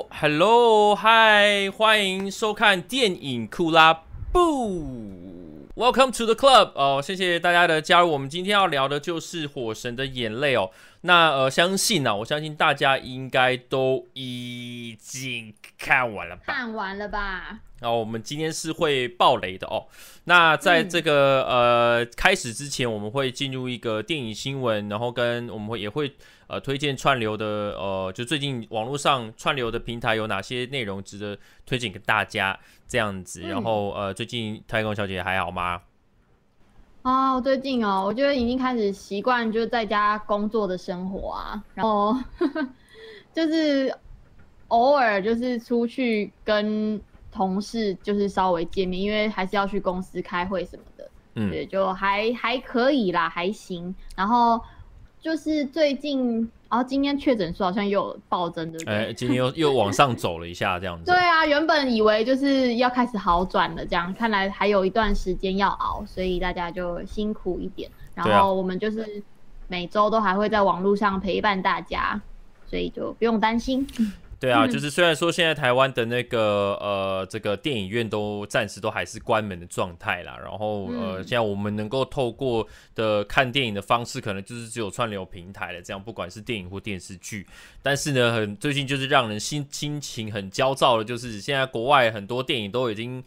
哦，Hello，嗨，欢迎收看电影库拉布，Welcome to the club。哦，谢谢大家的加入。我们今天要聊的就是《火神的眼泪》哦。那呃，相信呢、啊，我相信大家应该都已经看完了吧？看完了吧？然后我们今天是会爆雷的哦。那在这个、嗯、呃开始之前，我们会进入一个电影新闻，然后跟我们会也会。呃，推荐串流的，呃，就最近网络上串流的平台有哪些内容值得推荐给大家？这样子，然后呃，最近太空小姐还好吗？啊、哦，最近哦，我觉得已经开始习惯就是在家工作的生活啊，然后 就是偶尔就是出去跟同事就是稍微见面，因为还是要去公司开会什么的，嗯，对，就还还可以啦，还行，然后。就是最近，然后今天确诊数好像又有暴增，对不对？哎，今天又又往上走了一下，这样子。对啊，原本以为就是要开始好转了，这样看来还有一段时间要熬，所以大家就辛苦一点。然后我们就是每周都还会在网络上陪伴大家，所以就不用担心。对啊，就是虽然说现在台湾的那个呃这个电影院都暂时都还是关门的状态啦，然后呃现在我们能够透过的看电影的方式，可能就是只有串流平台了，这样不管是电影或电视剧。但是呢，很最近就是让人心心情很焦躁的，就是现在国外很多电影都已经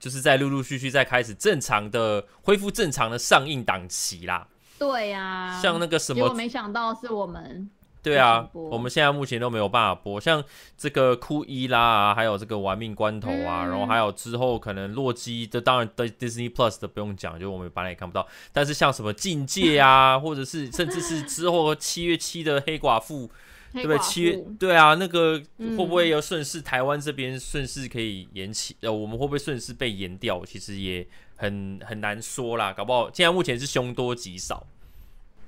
就是在陆陆续续在开始正常的恢复正常的上映档期啦。对呀，像那个什么，我没想到是我们。对啊，我们现在目前都没有办法播，像这个库伊拉啊，还有这个玩命关头啊，嗯、然后还有之后可能洛基，这当然的 Disney Plus 的不用讲，就我们本来也看不到。但是像什么境界啊，或者是甚至是之后七月七的黑寡妇，对不对？七月对啊，那个会不会有顺势台湾这边顺势可以延期？呃，我们会不会顺势被延掉？其实也很很难说啦，搞不好现在目前是凶多吉少。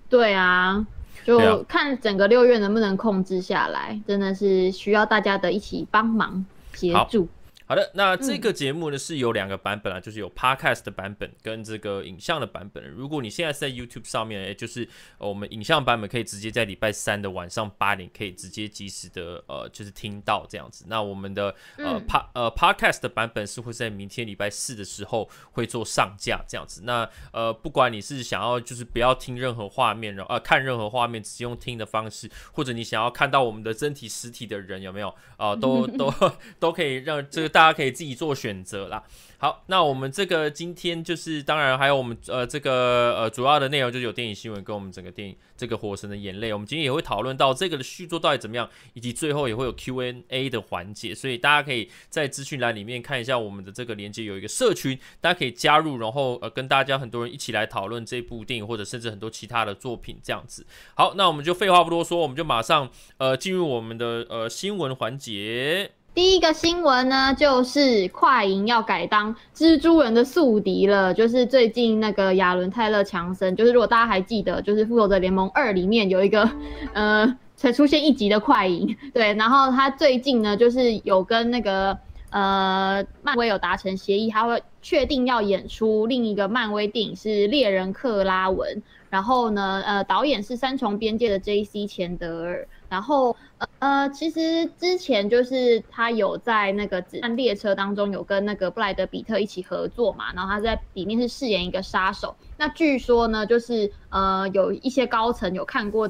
对啊。就看整个六月能不能控制下来，真的是需要大家的一起帮忙协助。好的，那这个节目呢是有两个版本啊，就是有 Podcast 的版本跟这个影像的版本。如果你现在是在 YouTube 上面，也就是我们影像版本可以直接在礼拜三的晚上八点可以直接及时的呃，就是听到这样子。那我们的呃 Pod 呃 Podcast 的版本是会在明天礼拜四的时候会做上架这样子。那呃，不管你是想要就是不要听任何画面，然后呃看任何画面，只用听的方式，或者你想要看到我们的真体实体的人有没有啊、呃？都都 都可以让这个。大家可以自己做选择啦。好，那我们这个今天就是，当然还有我们呃这个呃主要的内容就是有电影新闻跟我们整个电影这个《火神的眼泪》，我们今天也会讨论到这个的续作到底怎么样，以及最后也会有 Q&A 的环节，所以大家可以在资讯栏里面看一下我们的这个链接，有一个社群，大家可以加入，然后呃跟大家很多人一起来讨论这部电影或者甚至很多其他的作品这样子。好，那我们就废话不多说，我们就马上呃进入我们的呃新闻环节。第一个新闻呢，就是快银要改当蜘蛛人的宿敌了。就是最近那个亚伦泰勒强森，就是如果大家还记得，就是复仇者联盟二里面有一个 呃才出现一集的快银，对。然后他最近呢，就是有跟那个呃漫威有达成协议，他会确定要演出另一个漫威电影是猎人克拉文。然后呢，呃，导演是三重边界的 J.C. 钱德尔。然后，呃，其实之前就是他有在那个子弹列车当中有跟那个布莱德比特一起合作嘛，然后他在里面是饰演一个杀手。那据说呢，就是呃有一些高层有看过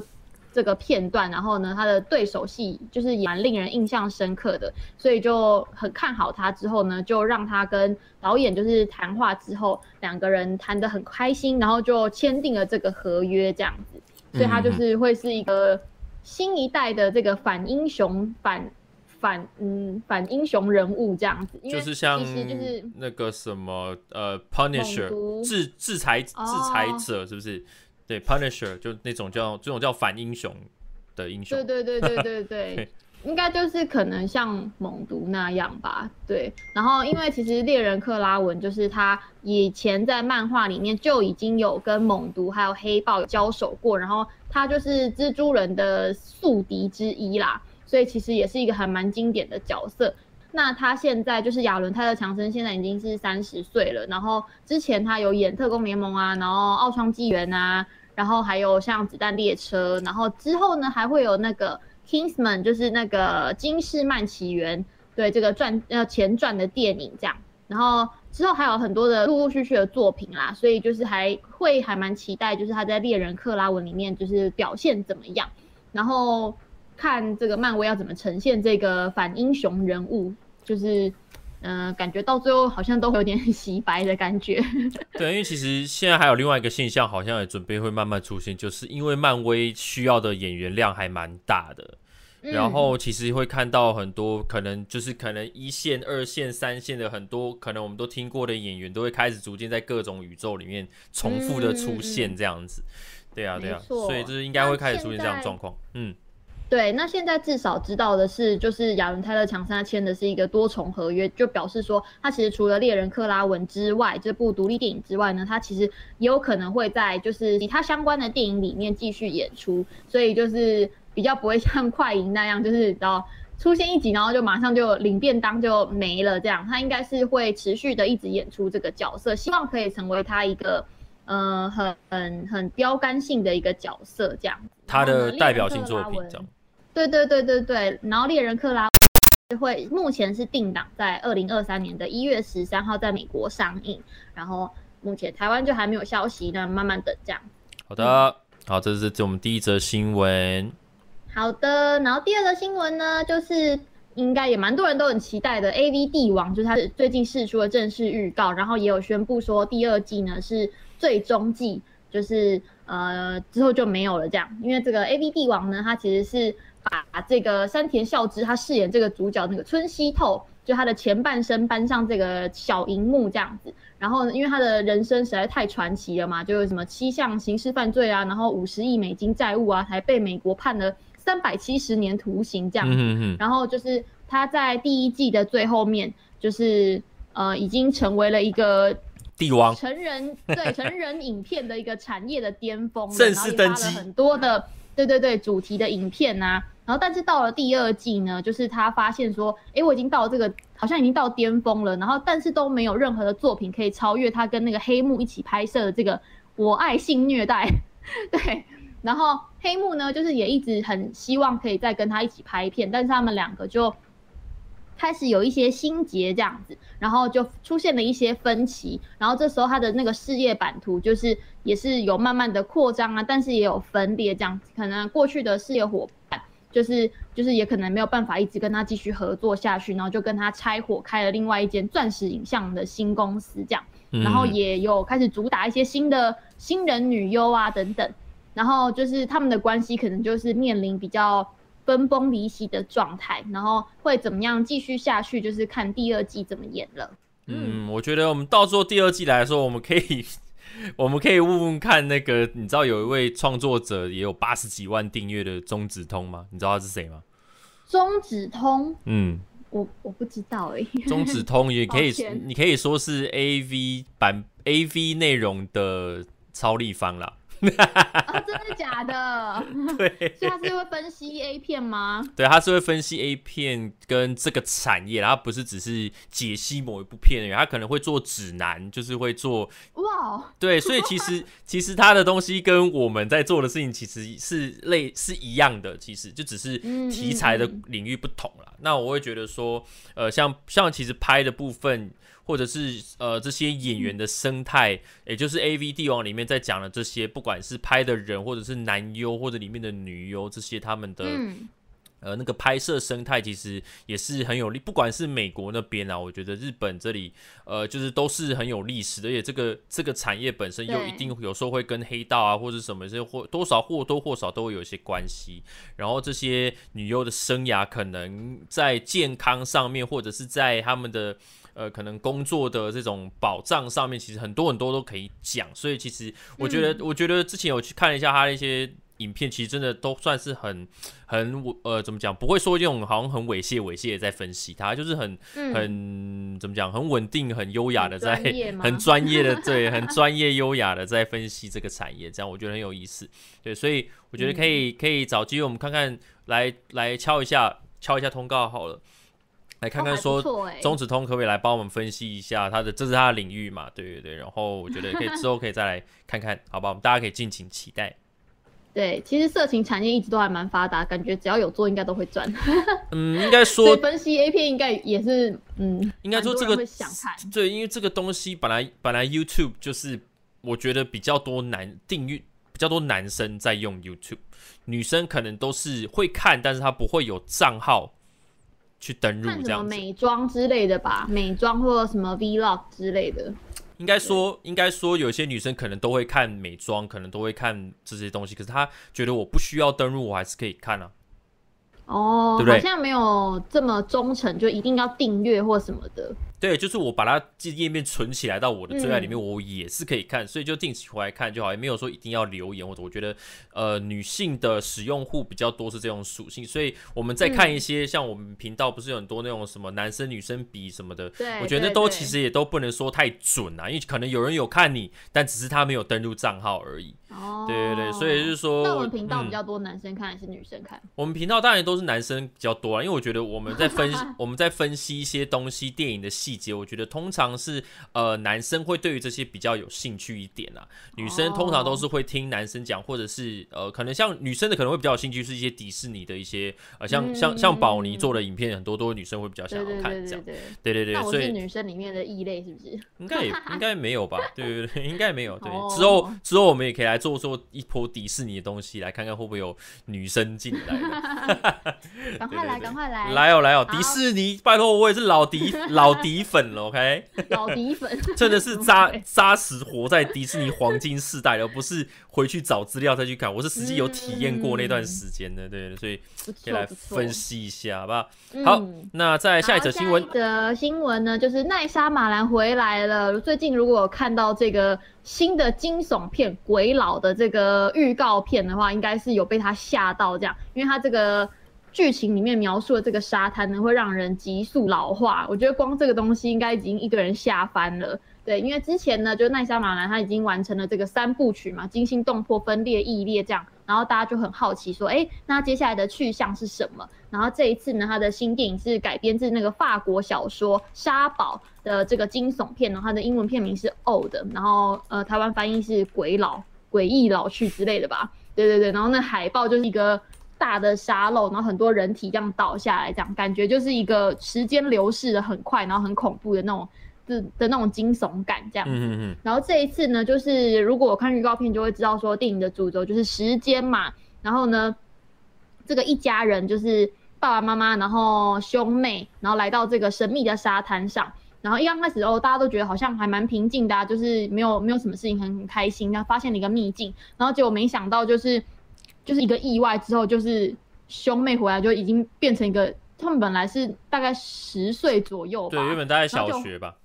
这个片段，然后呢他的对手戏就是也蛮令人印象深刻的，所以就很看好他。之后呢，就让他跟导演就是谈话之后，两个人谈得很开心，然后就签订了这个合约这样子。所以他就是会是一个。新一代的这个反英雄反反嗯反英雄人物这样子，就是像就是那个什么呃 Punisher 制制裁制裁者是不是？哦、对 Punisher 就那种叫这种叫反英雄的英雄。对对对对对 对，应该就是可能像猛毒那样吧。对，然后因为其实猎人克拉文就是他以前在漫画里面就已经有跟猛毒还有黑豹交手过，然后。他就是蜘蛛人的宿敌之一啦，所以其实也是一个还蛮经典的角色。那他现在就是亚伦泰勒强森，现在已经是三十岁了。然后之前他有演特工联盟啊，然后奥创纪元啊，然后还有像子弹列车，然后之后呢还会有那个 Kingsman，就是那个金士曼起源，对这个传呃前传的电影这样。然后之后还有很多的陆陆续续的作品啦，所以就是还会还蛮期待，就是他在猎人克拉文里面就是表现怎么样，然后看这个漫威要怎么呈现这个反英雄人物，就是嗯、呃，感觉到最后好像都会有点洗白的感觉。对，因为其实现在还有另外一个现象，好像也准备会慢慢出现，就是因为漫威需要的演员量还蛮大的。然后其实会看到很多可能就是可能一线、二线、三线的很多可能我们都听过的演员，都会开始逐渐在各种宇宙里面重复的出现这样子。对啊，对啊，所以就是应该会开始出现这样状况。嗯，对。那现在至少知道的是，就是亚伦泰勒强森他签的是一个多重合约，就表示说他其实除了猎人克拉文之外，这部独立电影之外呢，他其实也有可能会在就是其他相关的电影里面继续演出。所以就是。比较不会像快银那样，就是然后出现一集，然后就马上就领便当就没了这样。他应该是会持续的一直演出这个角色，希望可以成为他一个呃很很很标杆性的一个角色这样。他的代表性作品这样。对对对对对，然后猎人克拉文会目前是定档在二零二三年的一月十三号在美国上映，然后目前台湾就还没有消息，那慢慢等这样。好的，嗯、好，这是这我们第一则新闻。好的，然后第二个新闻呢，就是应该也蛮多人都很期待的，AV 帝王，就是他最近释出了正式预告，然后也有宣布说第二季呢是最终季，就是呃之后就没有了这样，因为这个 AV 帝王呢，它其实是把这个山田孝之他饰演这个主角那个村西透，就他的前半生搬上这个小荧幕这样子，然后因为他的人生实在太传奇了嘛，就有什么七项刑事犯罪啊，然后五十亿美金债务啊，还被美国判了。三百七十年徒刑这样然后就是他在第一季的最后面，就是呃，已经成为了一个帝王。成人 对成人影片的一个产业的巅峰，正式登基，然后也发了很多的对对对主题的影片啊，然后但是到了第二季呢，就是他发现说，哎，我已经到这个好像已经到巅峰了，然后但是都没有任何的作品可以超越他跟那个黑幕一起拍摄的这个《我爱性虐待》，对。然后黑幕呢，就是也一直很希望可以再跟他一起拍片，但是他们两个就开始有一些心结这样子，然后就出现了一些分歧。然后这时候他的那个事业版图就是也是有慢慢的扩张啊，但是也有分裂这样子。可能过去的事业伙伴就是就是也可能没有办法一直跟他继续合作下去，然后就跟他拆伙开了另外一间钻石影像的新公司这样。然后也有开始主打一些新的新人女优啊等等。然后就是他们的关系可能就是面临比较分崩离析的状态，然后会怎么样继续下去，就是看第二季怎么演了。嗯，嗯，我觉得我们到时候第二季来的时候，我们可以，我们可以问问看那个，你知道有一位创作者也有八十几万订阅的中指通吗？你知道他是谁吗？中指通，嗯，我我不知道哎、欸。中指通也可以，你可以说是 AV 版 AV 内容的超立方啦。哦，真的假的？对，所以他是会分析 A 片吗？对，他是会分析 A 片跟这个产业，然后不是只是解析某一部片，他可能会做指南，就是会做哇，对，所以其实 其实他的东西跟我们在做的事情其实是类是一样的，其实就只是题材的领域不同了。嗯嗯嗯。那我会觉得说，呃，像像其实拍的部分。或者是呃这些演员的生态，也就是 AV 帝王里面在讲的这些，不管是拍的人，或者是男优，或者里面的女优，这些他们的、嗯、呃那个拍摄生态，其实也是很有利。不管是美国那边啊，我觉得日本这里，呃，就是都是很有历史的，而且这个这个产业本身又一定有时候会跟黑道啊，或者什么，这或多少或多或少都会有一些关系。然后这些女优的生涯，可能在健康上面，或者是在他们的。呃，可能工作的这种保障上面，其实很多很多都可以讲。所以其实我觉得，嗯、我觉得之前有去看了一下他的一些影片，其实真的都算是很很呃，怎么讲？不会说这种好像很猥亵猥亵的在分析他，就是很、嗯、很怎么讲？很稳定、很优雅的在 很专业的对，很 专业优雅的在分析这个产业，这样我觉得很有意思。对，所以我觉得可以可以找机会我们看看来来敲一下敲一下通告好了。来看看说，中指通可不可以来帮我们分析一下他的，这是他的领域嘛？对对对，然后我觉得可以 之后可以再来看看，好吧？我们大家可以敬请期待。对，其实色情产业一直都还蛮发达，感觉只要有做，应该都会赚。嗯，应该说，分析 A 片应该也是，嗯，应该说这个想看。对，因为这个东西本来本来 YouTube 就是，我觉得比较多男订阅，比较多男生在用 YouTube，女生可能都是会看，但是她不会有账号去登入这样子。美妆之类的吧，美妆或者什么 Vlog 之类的。应该说，应该说，有些女生可能都会看美妆，可能都会看这些东西。可是她觉得我不需要登录，我还是可以看啊。哦，对不对？好像没有这么忠诚，就一定要订阅或什么的。对，就是我把它这页面存起来到我的最爱里面，嗯，我也是可以看，所以就定期回来看就好，也没有说一定要留言或者。我觉得，呃，女性的使用户比较多是这种属性，所以我们在看一些，嗯，像我们频道不是有很多那种什么男生女生比什么的，对，我觉得都其实也都不能说太准啊，因为可能有人有看你，但只是他没有登录账号而已。哦，对对对，所以就是说，那我们频道比较多男生看还是女生看？我们频道当然都是男生比较多啊，因为我觉得我们在分 我们在分析一些东西，电影的细节，我觉得通。常是呃男生会对于这些比较有兴趣一点啊，女生通常都是会听男生讲，或者是呃可能像女生的可能会比较有兴趣是一些迪士尼的一些呃像、嗯、像像宝妮做的影片，很多都是女生会比较想要看这样，对对对，所以是女生里面的异类是不是？应该也应该没有吧？对对对，应该没有。对，之后之后我们也可以来做做一波迪士尼的东西，来看看会不会有女生进来。赶快来，赶快来，来哦来哦！迪士尼，拜托我也是老迪 老迪粉了，OK。老底粉 真的是扎 扎实活在迪士尼黄金世代，而不是回去找资料再去看。我是实际有体验过那段时间的，对，所以可以来分析一下，好不好？好，那在下一则新闻。下一则新闻呢，就是奈莎马兰回来了。最近如果有看到这个新的惊悚片《鬼佬》的这个预告片的话，应该是有被他吓到这样，因为他这个。剧情里面描述的这个沙滩呢，会让人急速老化。我觉得光这个东西应该已经一个人吓翻了。对，因为之前呢，就奈莎马兰他已经完成了这个三部曲嘛，惊心动魄、分裂异裂这样，然后大家就很好奇说，哎，那接下来的去向是什么？然后这一次呢，他的新电影是改编自那个法国小说《沙堡》的这个惊悚片，然后它的英文片名是《Old》，然后呃，台湾翻译是“鬼老”、“诡异老去”之类的吧？对对对，然后那海报就是一个。大的沙漏，然后很多人体这样倒下来，这样感觉就是一个时间流逝的很快，然后很恐怖的那种的的那种惊悚感这样嗯。嗯嗯。然后这一次呢，就是如果我看预告片就会知道说，电影的主轴就是时间嘛。然后呢，这个一家人就是爸爸妈妈，然后兄妹，然后来到这个神秘的沙滩上。然后一刚开始哦，大家都觉得好像还蛮平静的啊，就是没有没有什么事情，很很开心。然后发现了一个秘境，然后结果没想到就是。就是一个意外之后，就是兄妹回来就已经变成一个，他们本来是大概十岁左右吧，对，原本大概小学吧，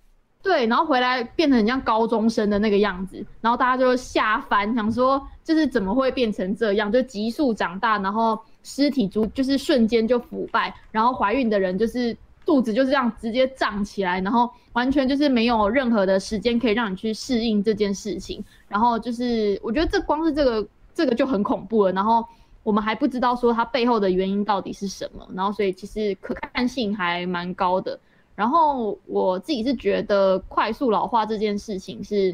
对，然后回来变成很像高中生的那个样子，然后大家就吓翻，想说就是怎么会变成这样，就急速长大，然后尸体足就是瞬间就腐败，然后怀孕的人就是肚子就是这样直接胀起来，然后完全就是没有任何的时间可以让你去适应这件事情，然后就是我觉得这光是这个。这个就很恐怖了，然后我们还不知道说它背后的原因到底是什么，然后所以其实可看性还蛮高的。然后我自己是觉得快速老化这件事情是，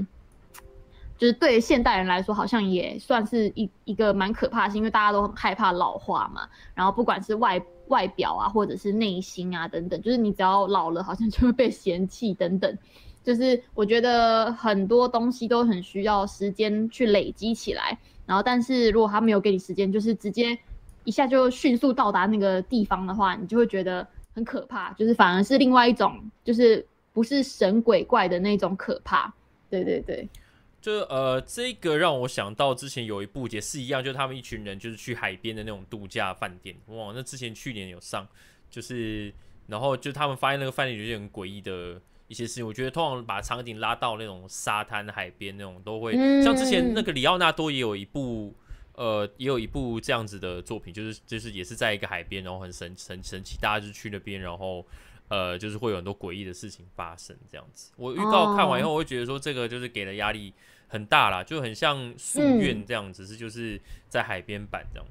就是对现代人来说好像也算是一一个蛮可怕的，因为大家都很害怕老化嘛。然后不管是外外表啊，或者是内心啊等等，就是你只要老了，好像就会被嫌弃等等。就是我觉得很多东西都很需要时间去累积起来。然后，但是如果他没有给你时间，就是直接一下就迅速到达那个地方的话，你就会觉得很可怕，就是反而是另外一种，就是不是神鬼怪的那种可怕。对对对，就呃，这个让我想到之前有一部也是一样，就他们一群人就是去海边的那种度假饭店，哇，那之前去年有上，就是然后就他们发现那个饭店有些很诡异的。一些事情，我觉得通常把场景拉到那种沙滩、海边那种，都会、嗯、像之前那个里奥纳多也有一部，呃，也有一部这样子的作品，就是就是也是在一个海边，然后很神神神奇，大家就去那边，然后呃，就是会有很多诡异的事情发生这样子。我预告看完以后，我会觉得说这个就是给的压力很大啦，就很像夙愿这样子，是、嗯、就是在海边版这样。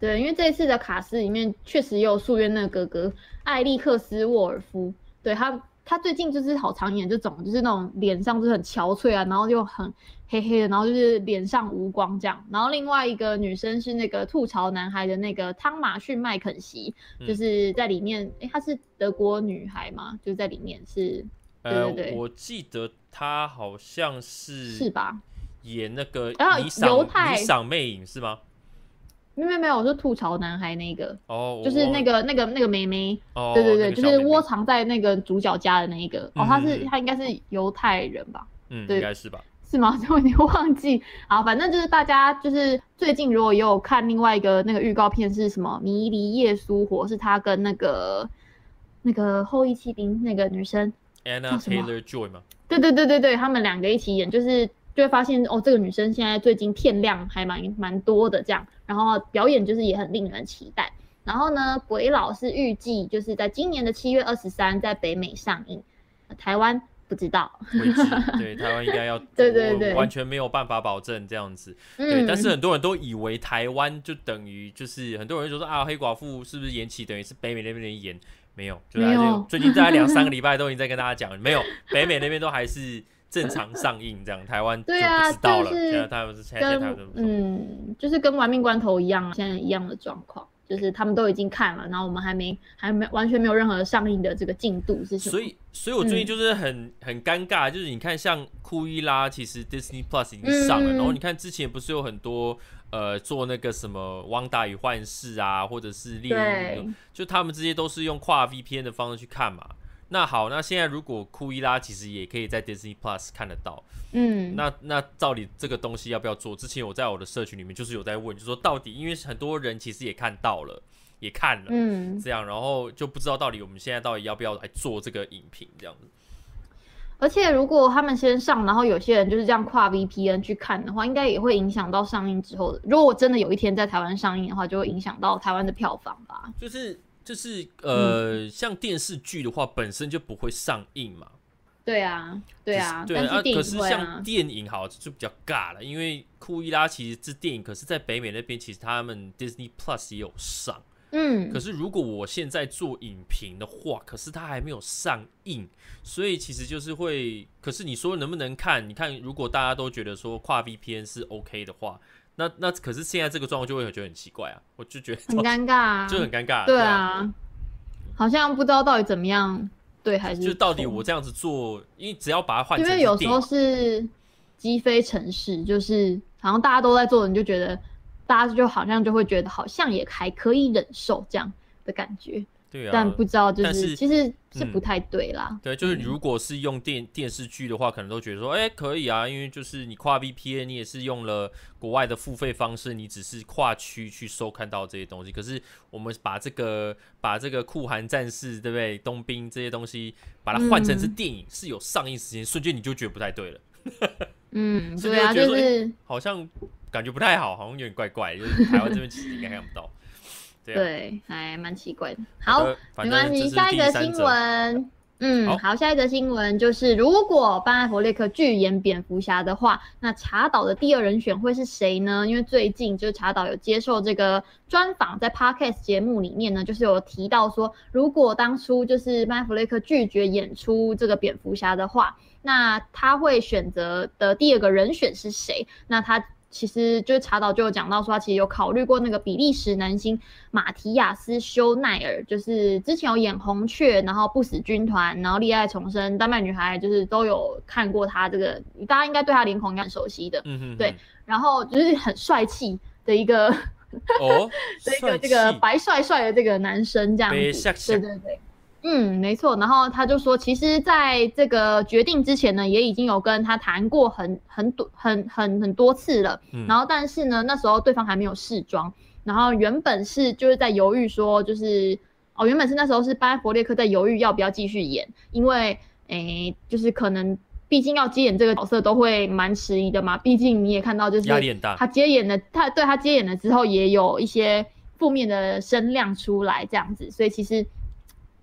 对，因为这一次的卡斯里面确实也有宿愿那个哥哥艾利克斯沃尔夫，对他。他最近就是好常演这种，就是那种脸上就是很憔悴啊，然后就很黑黑的，然后就是脸上无光这样。然后另外一个女生是那个吐槽男孩的那个汤马逊麦肯锡，就是在里面，哎、嗯，她是德国女孩嘛，就在里面是，对对对，呃、我记得她好像是是吧？演那个然后犹太霓裳魅影是吗？没有没有，我是吐槽男孩那个哦，就是那个那个那个妹妹，哦，对对对，那个、就是窝藏在那个主角家的那一个，嗯、哦，他是他应该是犹太人吧？嗯，对，应该是吧？是吗？我有点忘记。好，反正就是大家就是最近如果也有看另外一个那个预告片是什么《迷离夜苏活》，是他跟那个那个后羿骑兵那个女生 Anna Taylor Joy 吗？对对对对对，他们两个一起演，就是。就会发现哦，这个女生现在最近片量还蛮蛮多的，这样，然后表演就是也很令人期待。然后呢，鬼佬是预计就是在今年的七月二十三在北美上映，台湾不知道。对，台湾应该要 对对对，完全没有办法保证这样子。对，嗯、但是很多人都以为台湾就等于就是很多人就说啊，黑寡妇是不是延期等于是北美那边的演？没有，就没有。最近大概两三个 礼拜都已经在跟大家讲，没有，北美那边都还是。正常上映这样，台湾就不知道了。现在台湾是现在台湾嗯，就是跟玩命关头一样，现在一样的状况，就是他们都已经看了，然后我们还没还没完全没有任何上映的这个进度是什么？所以，所以我最近就是很、嗯、很尴尬，就是你看像库伊拉，其实 Disney Plus 已经上了，嗯、然后你看之前不是有很多呃做那个什么汪达与幻视啊，或者是猎人，对就他们这些都是用跨 VPN 的方式去看嘛。那好，那现在如果库伊拉其实也可以在 Disney Plus 看得到，嗯，那那到底这个东西要不要做？之前我在我的社群里面就是有在问，就是说到底，因为很多人其实也看到了，也看了，嗯，这样，然后就不知道到底我们现在到底要不要来做这个影评这样子。而且如果他们先上，然后有些人就是这样跨 VPN 去看的话，应该也会影响到上映之后的。如果我真的有一天在台湾上映的话，就会影响到台湾的票房吧。就是。就是呃，嗯、像电视剧的话，本身就不会上映嘛。对啊，对啊，对啊。可是像电影好就比较尬了，因为库伊拉其实这电影，可是在北美那边其实他们 Disney Plus 也有上。嗯。可是如果我现在做影评的话，可是它还没有上映，所以其实就是会。可是你说能不能看？你看，如果大家都觉得说跨 VPN 是 OK 的话。那那可是现在这个状况就会觉得很奇怪啊，我就觉得很尴尬啊，就很尴尬。对啊，好像不知道到底怎么样，对还是就到底我这样子做，因为只要把它换成，因为有时候是积非成是，就是好像大家都在做，你就觉得大家就好像就会觉得好像也还可以忍受这样的感觉。对啊，但不知道就是，是其实是不太对啦。嗯、对，就是如果是用电、嗯、电视剧的话，可能都觉得说，哎、欸，可以啊，因为就是你跨 VPN，你也是用了国外的付费方式，你只是跨区去收看到这些东西。可是我们把这个把这个酷寒战士，对不对？冬兵这些东西，把它换成是电影，嗯、是有上映时间，瞬间你就觉得不太对了。嗯，对啊，就是、欸、好像感觉不太好，好像有点怪怪，就是台湾这边其实应该看不到。对，还蛮奇怪的。好，没关系。下一个新闻，嗯，好，好，下一则新闻就是，如果班艾弗列克拒演蝙蝠侠的话，那查导的第二人选会是谁呢？因为最近就是查导有接受这个专访，在 Podcast 节目里面呢，就是有提到说，如果当初就是班艾佛列克拒绝演出这个蝙蝠侠的话，那他会选择的第二个人选是谁？那他。其实就是查导就有讲到说，他其实有考虑过那个比利时男星马提亚斯修奈尔，就是之前有演红雀，然后不死军团，然后恋爱重生，丹麦女孩，就是都有看过他这个，大家应该对他脸孔应该很熟悉的，嗯哼哼，对，然后就是很帅气的一个，哦，的一个这个白帅帅的这个男生这样子，对对对。嗯，没错。然后他就说，其实在这个决定之前呢，也已经有跟他谈过很很多很很很多次了。嗯、然后，但是呢，那时候对方还没有试妆。然后原本是就是在犹豫说，就是哦，原本是那时候是班艾佛列克在犹豫要不要继续演，因为诶，就是可能毕竟要接演这个角色都会蛮迟疑的嘛。毕竟你也看到，就是他接演了，他对他接演了之后也有一些负面的声量出来，这样子，所以其实。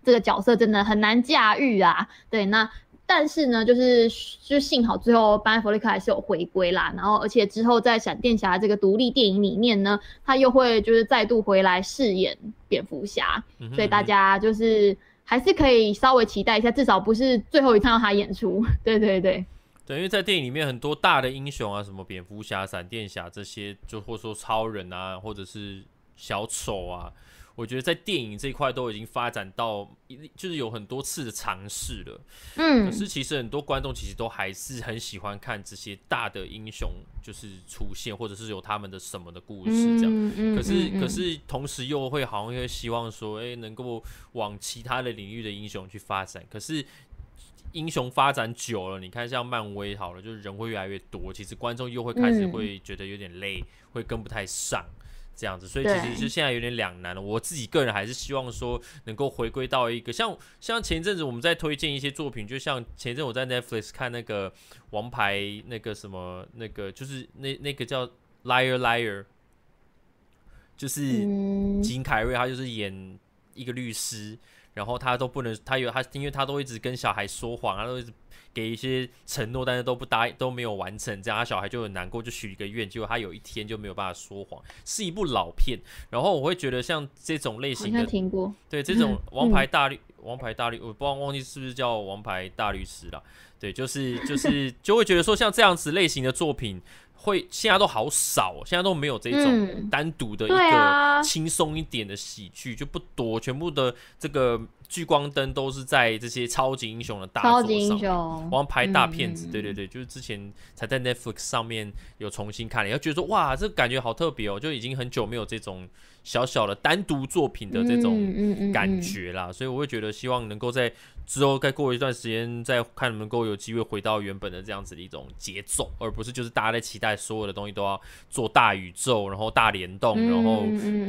这个角色真的很难驾驭啊，对，那但是呢，就是就幸好最后班艾佛列克还是有回归啦，然后而且之后在闪电侠这个独立电影里面呢，他又会就是再度回来饰演蝙蝠侠，所以大家就是还是可以稍微期待一下，至少不是最后一趟让他演出。对对对。对，因为在电影里面很多大的英雄啊，什么蝙蝠侠、闪电侠这些，就或者说超人啊，或者是小丑啊，我觉得在电影这一块都已经发展到，就是有很多次的尝试了。嗯，可是其实很多观众其实都还是很喜欢看这些大的英雄就是出现，或者是有他们的什么的故事这样。嗯嗯、可是、可是同时又会好像又希望说，哎，能够往其他的领域的英雄去发展。可是。英雄发展久了，你看像漫威好了，就是人会越来越多，其实观众又会开始会觉得有点累，嗯、会跟不太上这样子，所以其实是现在有点两难了。我自己个人还是希望说能够回归到一个像像前阵子我们在推荐一些作品，就像前阵我在 Netflix 看那个王牌那个什么那个就是那那个叫 Liar Liar，就是金凯瑞他就是演一个律师。然后他都不能，他有他，因为他都一直跟小孩说谎，他都一直给一些承诺，但是都不答应，都没有完成，这样他小孩就很难过，就许一个愿，结果他有一天就没有办法说谎。是一部老片，然后我会觉得像这种类型的，听过，对这种 王牌大律，嗯、王牌大律，我不知道忘记是不是叫王牌大律师了，对，就是就是就会觉得说像这样子类型的作品。会现在都好少，现在都没有这种单独的一个轻松一点的喜剧，就不多，全部的这个聚光灯都是在这些超级英雄的大作上面，王牌大片子，对对对，就是之前才在 Netflix 上面有重新看了，然后觉得说哇，这感觉好特别哦，就已经很久没有这种小小的单独作品的这种感觉啦，所以我会觉得希望能够在。之后再过一段时间再看能不能够有机会回到原本的这样子的一种节奏，而不是就是大家在期待所有的东西都要做大宇宙，然后大联动，然后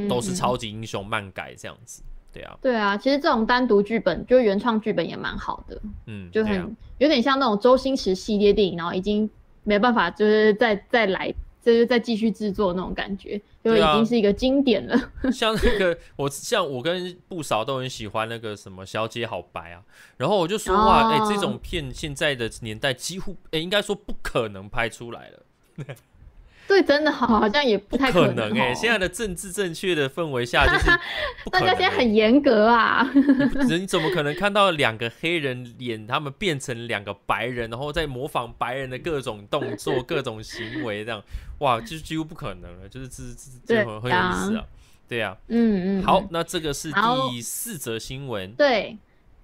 都是超级英雄漫改这样子。对啊，对啊，其实这种单独剧本就原创剧本也蛮好的，嗯，就很有点像那种周星驰系列电影，然后已经没办法就是再再来。就是在继续制作那种感觉，就已经是一个经典了。啊、像那个我，像我跟不少都很喜欢那个什么《小姐好白》啊，然后我就说哇，哎、哦欸，这种片现在的年代几乎，哎、欸，应该说不可能拍出来了。对，真的好好像也不太可能哎、欸。现在的政治正确的氛围下，就是大家现在很严格啊。人怎么可能看到两个黑人演他们变成两个白人，然后再模仿白人的各种动作、各种行为，这样哇，就几乎不可能了。就是这这这很很有意思啊。对呀、啊，嗯嗯。好，那这个是第四则新闻。对，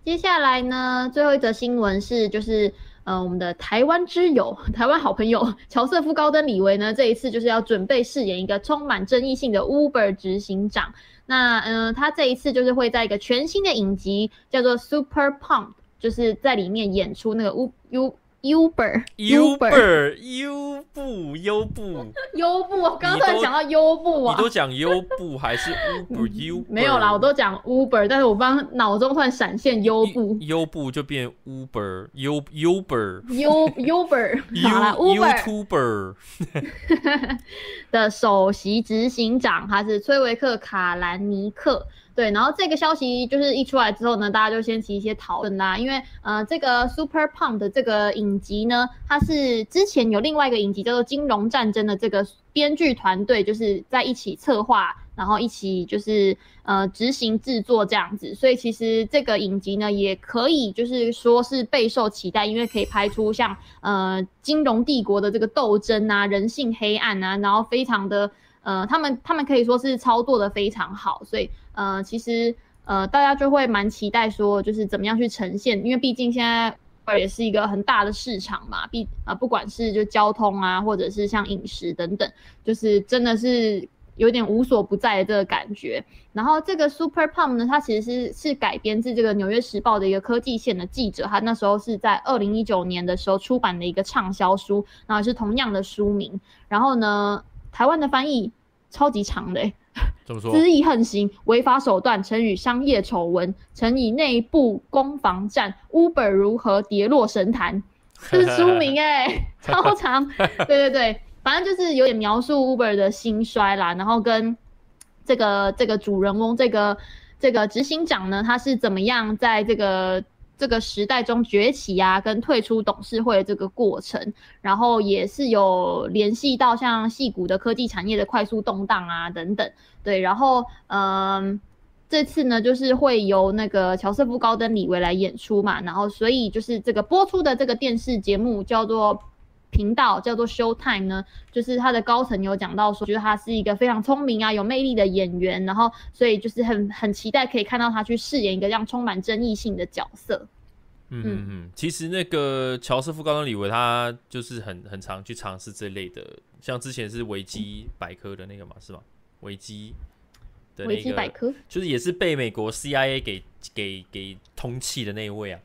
接下来呢，最后一则新闻是就是。呃，我们的台湾之友、台湾好朋友乔瑟夫·高登·李维呢，这一次就是要准备饰演一个充满争议性的 Uber 执行长。那，嗯、他这一次就是会在一个全新的影集叫做《Super Pump》，就是在里面演出那个 U U。Uber，Uber，优步，优步，优步，我刚才讲到优步啊，你都讲优步还是 Uber？Uber 没有啦，我都讲 Uber，但是我刚脑中突然闪现优步，优步就变 Uber，U，Uber，U，Uber，好了，Uber，YouTuber 的首席执行长，他是崔维克·卡兰尼克。对，然后这个消息就是一出来之后呢，大家就掀起一些讨论啦。因为呃，这个 Super Pump 的这个影集呢，它是之前有另外一个影集叫做《金融战争》的这个编剧团队就是在一起策划，然后一起就是呃执行制作这样子。所以其实这个影集呢，也可以就是说是备受期待，因为可以拍出像呃金融帝国的这个斗争啊、人性黑暗啊，然后非常的。呃，他们他们可以说是操作的非常好，所以呃，其实呃，大家就会蛮期待说，就是怎么样去呈现，因为毕竟现在也是一个很大的市场嘛，毕啊、呃，不管是就交通啊，或者是像饮食等等，就是真的是有点无所不在的这个感觉。然后这个 Super Pump 呢，它其实是是改编自这个《纽约时报》的一个科技线的记者，他那时候是在二零一九年的时候出版的一个畅销书，然后是同样的书名，然后呢。台湾的翻译超级长的，怎么说？恣意横行、违法手段，成语商业丑闻，乘以内部攻防战，Uber 如何跌落神坛？这是书名哎，超长。对对对，反正就是有点描述 Uber 的兴衰啦，然后跟这个这个主人翁，这个这个执行长呢，他是怎么样在这个。这个时代中崛起啊，跟退出董事会的这个过程，然后也是有联系到像戏骨的科技产业的快速动荡啊等等，对，然后嗯，这次呢，就是会由那个乔瑟夫·高登·李维来演出嘛，然后所以就是这个播出的这个电视节目叫做频道叫做 Showtime 呢，就是他的高层有讲到说，觉得他是一个非常聪明啊、有魅力的演员，然后所以就是很很期待可以看到他去饰演一个这样充满争议性的角色。嗯嗯嗯，其实那个乔瑟夫·高登·李维他就是很很常去尝试这类的，像之前是维基百科的那个嘛，是吧？维基。维基百科就是也是被美国 CIA 给给给通气的那一位啊，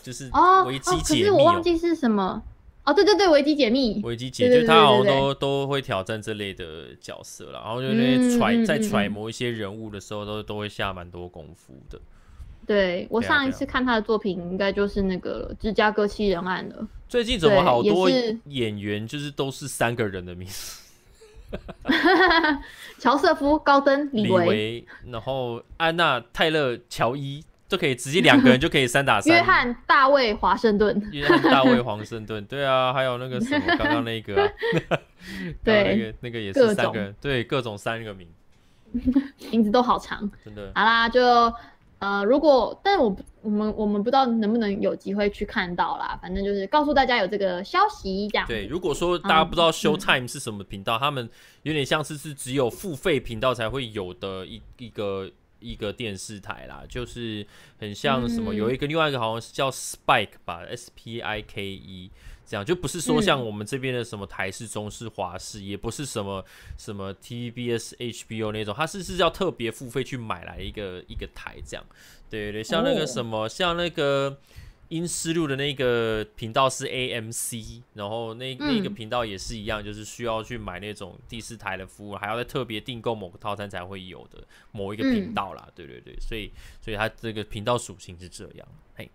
就是维基解密、喔哦哦。可是我忘记是什么哦，对对对，维基解密，维基解密，就他好像都都会挑战这类的角色了，然后就那些揣、嗯、在揣摩一些人物的时候，都都会下蛮多功夫的。对我上一次看他的作品，应该就是那个芝加哥七人案了。最近怎么好多演员就是都是三个人的名字？乔瑟夫、高登、李维，然后安娜、泰勒、乔伊，就可以直接两个人就可以三打三。约翰、大卫、华盛顿，约翰、大卫、华盛顿，对啊，还有那个什么，刚刚那个、啊，对，那个那个也是三个人，对，各种三个名，名字都好长，真的。好啦，就。呃，如果，但是我我们我们不知道能不能有机会去看到啦。反正就是告诉大家有这个消息这样。对，如果说大家不知道 Showtime 是什么频道，嗯、他们有点像是是只有付费频道才会有的一一个一个电视台啦，就是很像什么，嗯、有一个另外一个好像是叫 Spike 吧，S P I K E。这样就不是说像我们这边的什么台式、中式、华式，也不是什么什么 TVBS、HBO 那种，它是是要特别付费去买来一个一个台这样。对对，像那个什么，像那个阴尸路的那个频道是 AMC，然后那那个频道也是一样，就是需要去买那种第四台的服务，还要再特别订购某个套餐才会有的某一个频道啦。对对对，所以所以它这个频道属性是这样。嘿，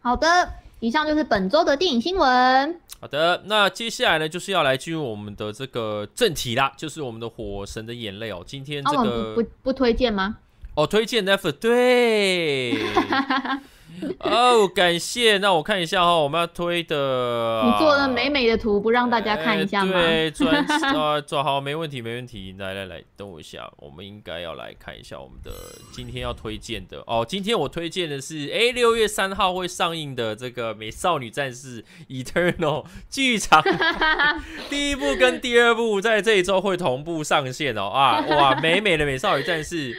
好的。以上就是本周的电影新闻。好的，那接下来呢，就是要来进入我们的这个正题啦，就是我们的《火神的眼泪》哦。今天这个、啊、不不，不推荐吗？哦，推荐 Netflix 对。哦，感谢。那我看一下哈，我们要推的，你做的美美的图，不让大家看一下吗？欸、对，专 啊，做好，没问题，没问题。来来来，等我一下，我们应该要来看一下我们的今天要推荐的哦。今天我推荐的是，哎，六月三号会上映的这个《美少女战士 Eternal 》剧场第一部跟第二部在这一周会同步上线哦。啊，哇，美美的美少女战士。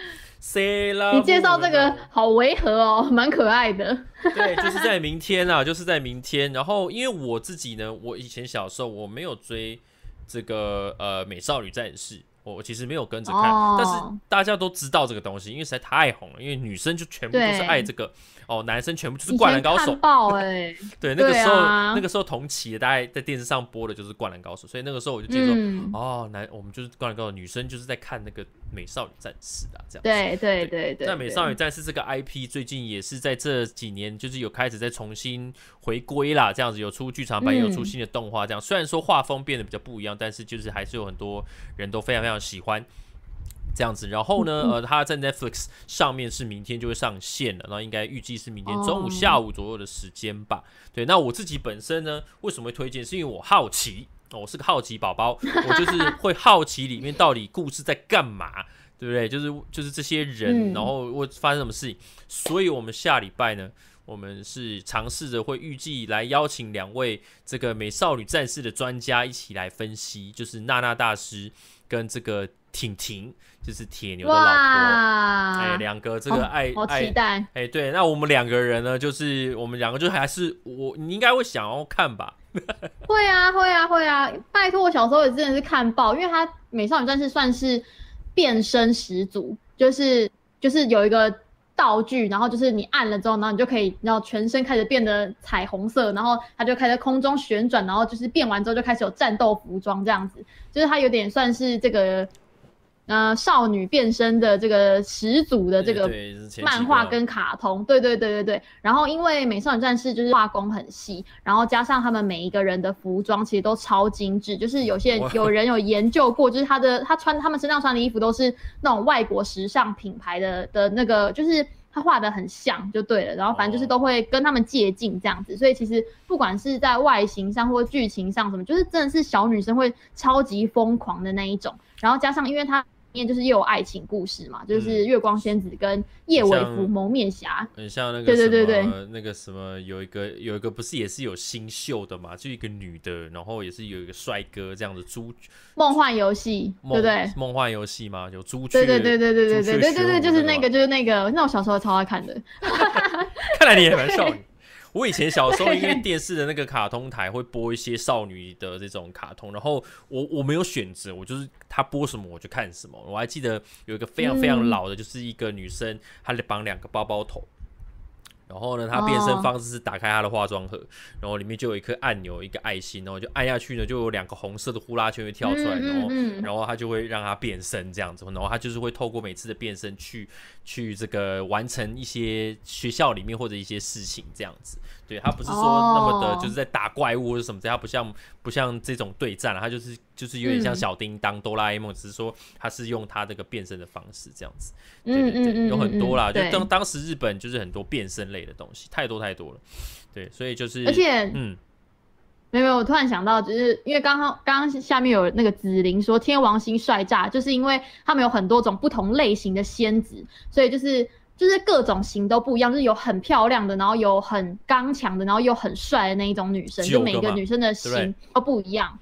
你介绍这个好违和哦，蛮可爱的。对，就是在明天啊，就是在明天。然后，因为我自己呢，我以前小时候我没有追这个呃美少女战士，我其实没有跟着看，哦、但是大家都知道这个东西，因为实在太红了。因为女生就全部都是爱这个。哦，男生全部就是灌篮高手，哎，对，那个时候、啊、那个时候同期的，大概在电视上播的就是灌篮高手，所以那个时候我就记得说，嗯、哦，男我们就是灌篮高手，女生就是在看那个美少女战士啊，这样子。对对对对。但美少女战士这个 IP 最近也是在这几年就是有开始在重新回归啦，这样子有出剧场版，也有出新的动画，这样、嗯、虽然说画风变得比较不一样，但是就是还是有很多人都非常非常喜欢。这样子，然后呢，呃，它在 Netflix 上面是明天就会上线了，那应该预计是明天中午、下午左右的时间吧。对，那我自己本身呢，为什么会推荐？是因为我好奇，哦，我是个好奇宝宝，我就是 会好奇里面到底故事在干嘛，对不对？就是就是这些人，然后会发生什么事情。所以我们下礼拜呢，我们是尝试着会预计来邀请两位这个美少女战士的专家一起来分析，就是娜娜大师跟这个。婷婷就是铁牛的老婆，哎，两个这个爱好期待，哎，对，那我们两个人呢，就是我们两个就还是我，你应该会想要看吧？会啊，会啊，会啊！拜托，我小时候也真的是看爆，因为他美少女战士算是变身始祖，就是就是有一个道具，然后就是你按了之后，然后你就可以，然后全身开始变得彩虹色，然后它就开始空中旋转，然后就是变完之后就开始有战斗服装这样子，就是它有点算是这个。呃，少女变身的这个始祖的这个漫画跟卡通，对对对对对。然后因为美少女战士就是画工很细，然后加上他们每一个人的服装其实都超精致，就是有些有人有研究过，就是他的他穿他们身上穿的衣服都是那种外国时尚品牌的的那个，就是他画的很像就对了。然后反正就是都会跟他们借镜这样子，所以其实不管是在外形上或剧情上什么，就是真的是小女生会超级疯狂的那一种。然后加上因为他。面就是又有爱情故事嘛，就是月光仙子跟叶尾服蒙面侠，很像那个对对对对，那个什么有一个有一个不是也是有新秀的嘛，就一个女的，然后也是有一个帅哥这样子猪梦幻游戏，对不对？梦幻游戏嘛，有朱雀，对对对对对对对对对对，就是那个就是那个，那我小时候超爱看的，看来你也蛮少女。我以前小时候，因为 电视的那个卡通台会播一些少女的这种卡通，然后我我没有选择，我就是他播什么我就看什么。我还记得有一个非常非常老的，就是一个女生，她得绑两个包包头。然后呢，它变身方式是打开它的化妆盒，然后里面就有一颗按钮，一个爱心，然后就按下去呢，就有两个红色的呼啦圈会跳出来，然后然后它就会让它变身这样子，然后它就是会透过每次的变身去去这个完成一些学校里面或者一些事情这样子。对，他不是说那么的就是在打怪物或者什么，他不像不像这种对战，他就是就是有点像小叮当、哆啦 A 梦，只是说他是用他这个变身的方式这样子。对对对，有很多啦，就当当时日本就是很多变身类。的东西太多太多了，对，所以就是，而且，嗯，没有没有，我突然想到，就是因为刚刚刚刚下面有那个紫菱说天王星帅炸，就是因为他们有很多种不同类型的仙子，所以就是就是各种型都不一样，就是有很漂亮的，然后有很刚强的，然后又很帅的那一种女生，就每个女生的型都不一样。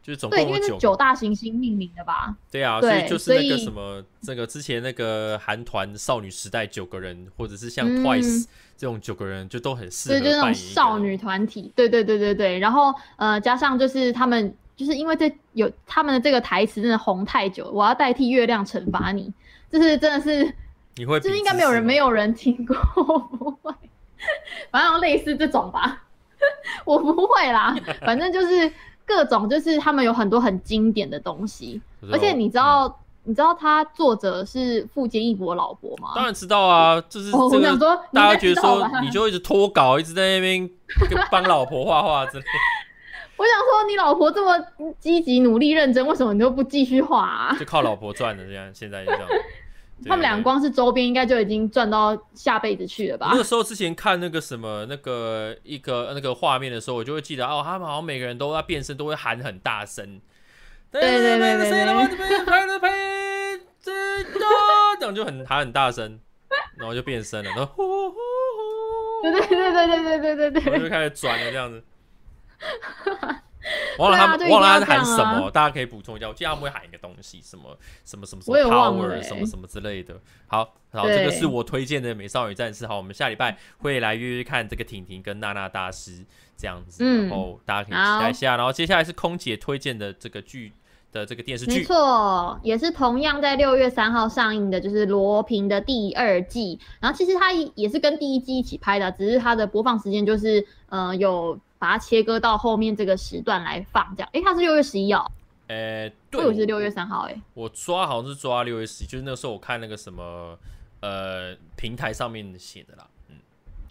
就是总共因为是九大行星命名的吧？对啊，对，所以就是那个什么，这个之前那个韩团少女时代九个人，或者是像 Twice 这种九个人，就都很适合。对，就是那种少女团体。对对对对对。然后呃，加上就是他们，就是因为这有他们的这个台词真的红太久，我要代替月亮惩罚你，就是真的是，你会，就是应该没有人没有人听过，我不会，反正类似这种吧，我不会啦，反正就是。各种就是他们有很多很经典的东西，而且你知道，嗯、你知道他作者是富坚义博老婆吗？当然知道啊，就是这个、我想说，大家觉得说你就一直脱稿，一直在那边帮老婆画画之类。我想说，你老婆这么积极、努力、认真，为什么你就不继续画啊？就靠老婆赚的，这样现在就这样。他们俩光是周边应该就已经赚到下辈子去了吧？那个时候之前看那个什么那个一个那个画面的时候，我就会记得哦，他们好像每个人都在变身，都会喊很大声。对对对对对。这样就很喊很大声，然后就变身了，然后呼呼呼。对对对对对对对对对。就开始转了这样子。忘了他们，忘了他喊什么，大家可以补充一下。我记得他们会喊一个东西，什么什么什么什么 power，什么什么之类的。好，然后这个是我推荐的美少女战士。好，我们下礼拜会来约约看这个婷婷跟娜娜大师这样子，然后大家可以期待一下。然后接下来是空姐推荐的这个剧的这个电视剧，没错，也是同样在六月三号上映的，就是罗平的第二季。然后其实它也是跟第一季一起拍的，只是它的播放时间就是呃有。把它切割到后面这个时段来放，这样。哎、欸，它是六月十一号。呃、欸，对，我是六月三号。哎，我抓好像是抓六月十一，就是那个时候我看那个什么呃平台上面写的啦。嗯。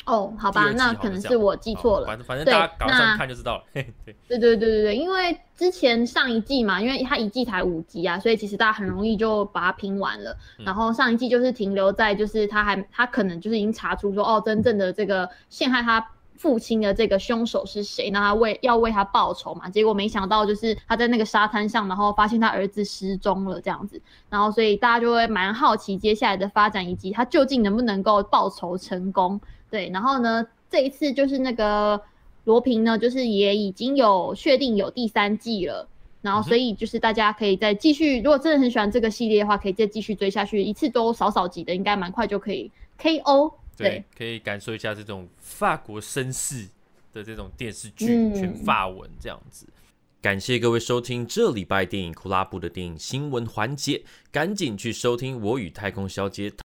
哦，好吧，那可能是我记错了。反正反正大家赶上看就知道了。对对对对对对，因为之前上一季嘛，因为它一季才五集啊，所以其实大家很容易就把它拼完了。嗯、然后上一季就是停留在就是他还他可能就是已经查出说哦，真正的这个陷害他。父亲的这个凶手是谁？那他为要为他报仇嘛？结果没想到就是他在那个沙滩上，然后发现他儿子失踪了这样子，然后所以大家就会蛮好奇接下来的发展以及他究竟能不能够报仇成功。对，然后呢，这一次就是那个罗平呢，就是也已经有确定有第三季了，然后所以就是大家可以再继续，如果真的很喜欢这个系列的话，可以再继续追下去，一次都少少集的，应该蛮快就可以 KO。对，对，可以感受一下这种法国绅士的这种电视剧，全法文这样子。嗯、感谢各位收听这礼拜电影库拉布的电影新闻环节，赶紧去收听《我与太空小姐》。